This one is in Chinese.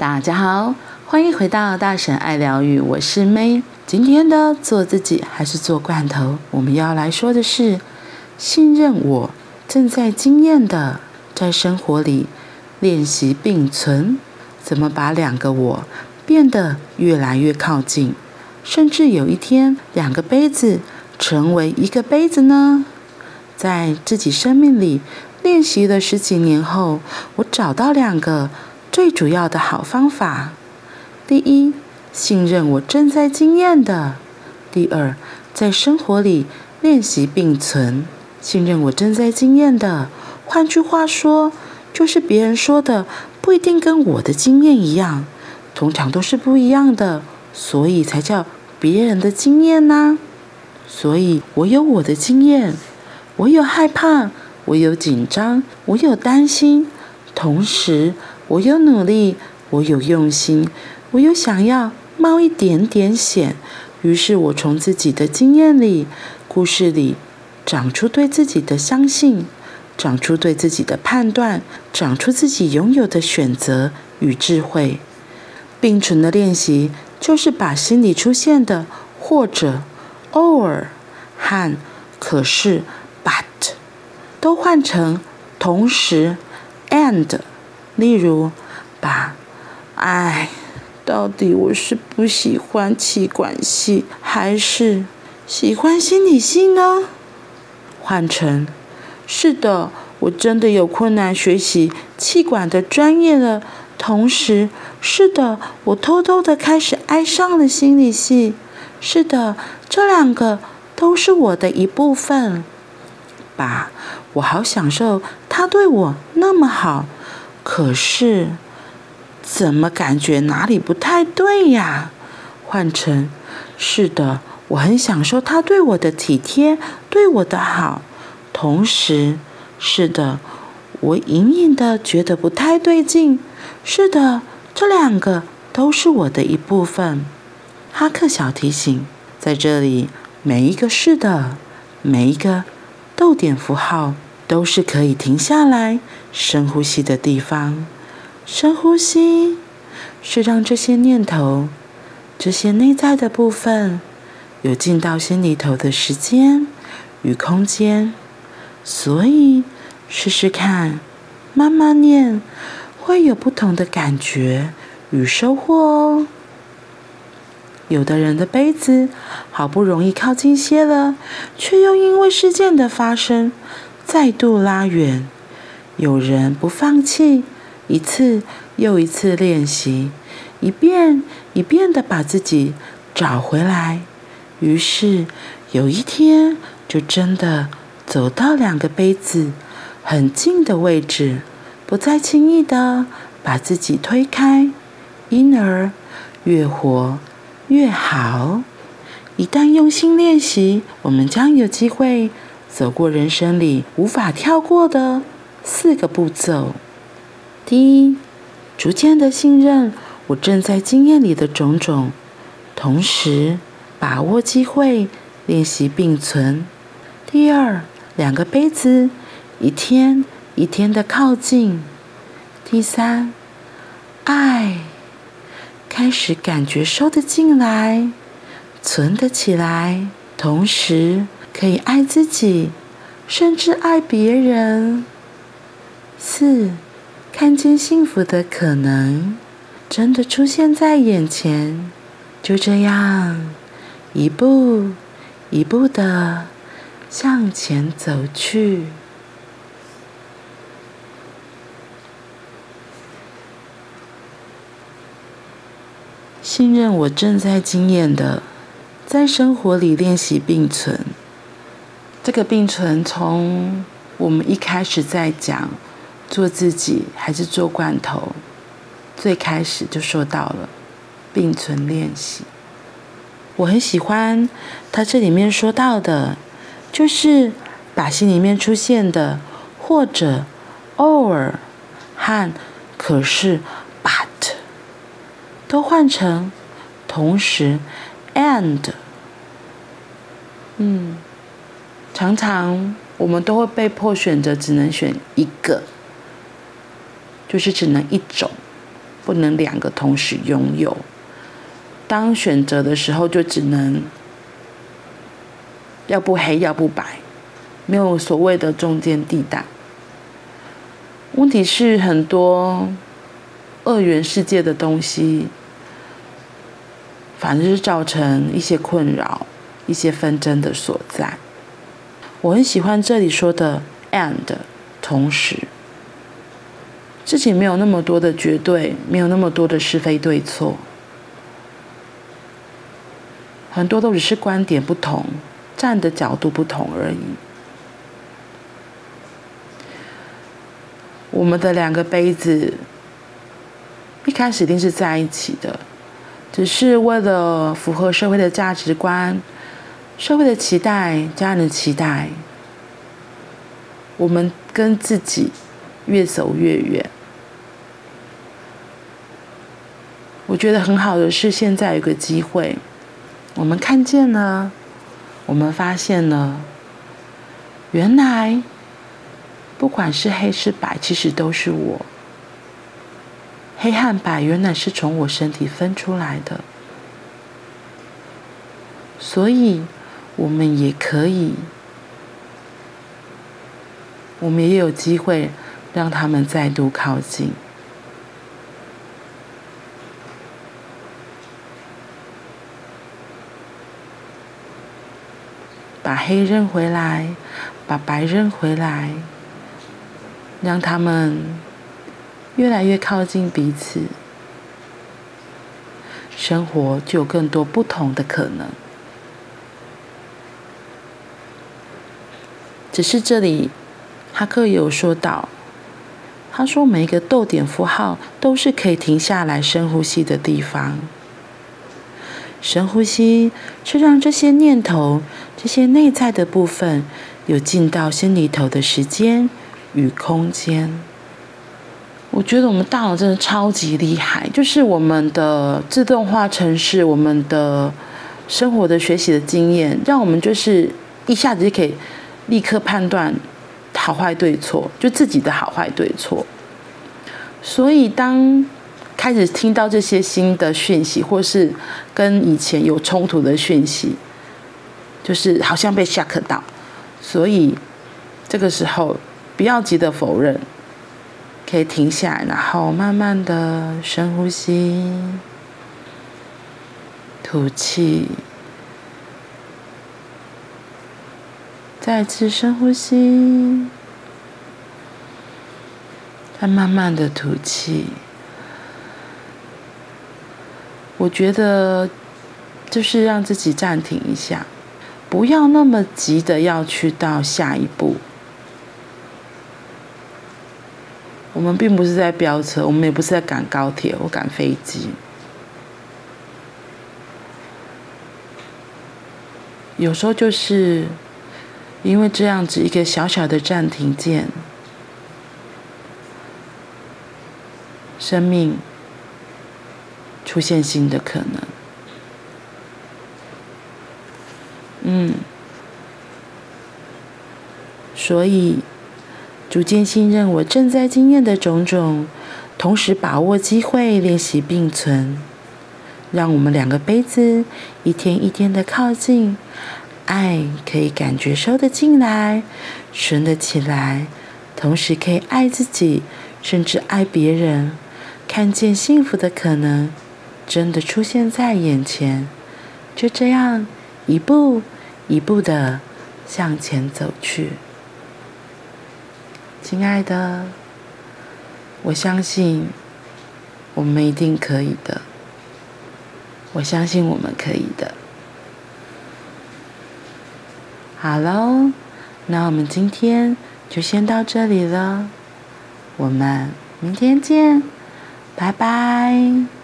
大家好，欢迎回到大婶爱疗愈，我是 May。今天的做自己还是做罐头？我们要来说的是，信任我正在经验的，在生活里练习并存，怎么把两个我变得越来越靠近，甚至有一天，两个杯子成为一个杯子呢？在自己生命里练习了十几年后，我找到两个。最主要的好方法，第一，信任我正在经验的；第二，在生活里练习并存。信任我正在经验的，换句话说，就是别人说的不一定跟我的经验一样，通常都是不一样的，所以才叫别人的经验呢。所以我有我的经验，我有害怕，我有紧张，我有担心，同时。我有努力，我有用心，我有想要冒一点点险。于是，我从自己的经验里、故事里，长出对自己的相信，长出对自己的判断，长出自己拥有的选择与智慧。并存的练习，就是把心里出现的或者、偶尔和可是、but 都换成同时、and。例如，把“哎，到底我是不喜欢气管系，还是喜欢心理系呢？”换成“是的，我真的有困难学习气管的专业了。同时，是的，我偷偷的开始爱上了心理系。是的，这两个都是我的一部分。爸我好享受他对我那么好。可是，怎么感觉哪里不太对呀？换成是的，我很享受他对我的体贴，对我的好。同时，是的，我隐隐的觉得不太对劲。是的，这两个都是我的一部分。哈克小提醒，在这里，每一个是的，每一个逗点符号。都是可以停下来深呼吸的地方。深呼吸是让这些念头、这些内在的部分有进到心里头的时间与空间。所以试试看，慢慢念，会有不同的感觉与收获哦。有的人的杯子好不容易靠近些了，却又因为事件的发生。再度拉远，有人不放弃，一次又一次练习，一遍一遍的把自己找回来。于是有一天，就真的走到两个杯子很近的位置，不再轻易的把自己推开，因而越活越好。一旦用心练习，我们将有机会。走过人生里无法跳过的四个步骤：第一，逐渐的信任我正在经验里的种种，同时把握机会练习并存；第二，两个杯子一天一天的靠近；第三，爱开始感觉收得进来，存得起来，同时。可以爱自己，甚至爱别人。四，看见幸福的可能，真的出现在眼前。就这样，一步一步的向前走去。信任我正在经验的，在生活里练习并存。这个并存，从我们一开始在讲做自己还是做罐头，最开始就说到了并存练习。我很喜欢他这里面说到的，就是把心里面出现的或者、偶尔和可是、but 都换成同时、and。嗯。常常我们都会被迫选择，只能选一个，就是只能一种，不能两个同时拥有。当选择的时候，就只能要不黑，要不白，没有所谓的中间地带。问题是很多二元世界的东西，反正是造成一些困扰、一些纷争的所在。我很喜欢这里说的 “and”，同时，事情没有那么多的绝对，没有那么多的是非对错，很多都只是观点不同，站的角度不同而已。我们的两个杯子一开始一定是在一起的，只是为了符合社会的价值观、社会的期待、家人的期待，我们跟自己越走越远。我觉得很好的是，现在有个机会，我们看见了，我们发现了，原来。不管是黑是白，其实都是我。黑和白原来是从我身体分出来的，所以我们也可以，我们也有机会让他们再度靠近，把黑扔回来，把白扔回来。让他们越来越靠近彼此，生活就有更多不同的可能。只是这里，哈克有说到，他说每一个逗点符号都是可以停下来深呼吸的地方。深呼吸是让这些念头、这些内在的部分有进到心里头的时间。与空间，我觉得我们大脑真的超级厉害，就是我们的自动化程式，我们的生活的学习的经验，让我们就是一下子就可以立刻判断好坏对错，就自己的好坏对错。所以当开始听到这些新的讯息，或是跟以前有冲突的讯息，就是好像被 shock 到，所以这个时候。不要急着否认，可以停下来，然后慢慢的深呼吸，吐气，再次深呼吸，再慢慢的吐气。我觉得就是让自己暂停一下，不要那么急的要去到下一步。我们并不是在飙车，我们也不是在赶高铁或赶飞机。有时候就是因为这样子一个小小的暂停键，生命出现新的可能。嗯，所以。逐渐信任我正在经验的种种，同时把握机会练习并存，让我们两个杯子一天一天的靠近，爱可以感觉收得进来，存得起来，同时可以爱自己，甚至爱别人，看见幸福的可能真的出现在眼前，就这样一步一步的向前走去。亲爱的，我相信我们一定可以的。我相信我们可以的。好喽，那我们今天就先到这里了。我们明天见，拜拜。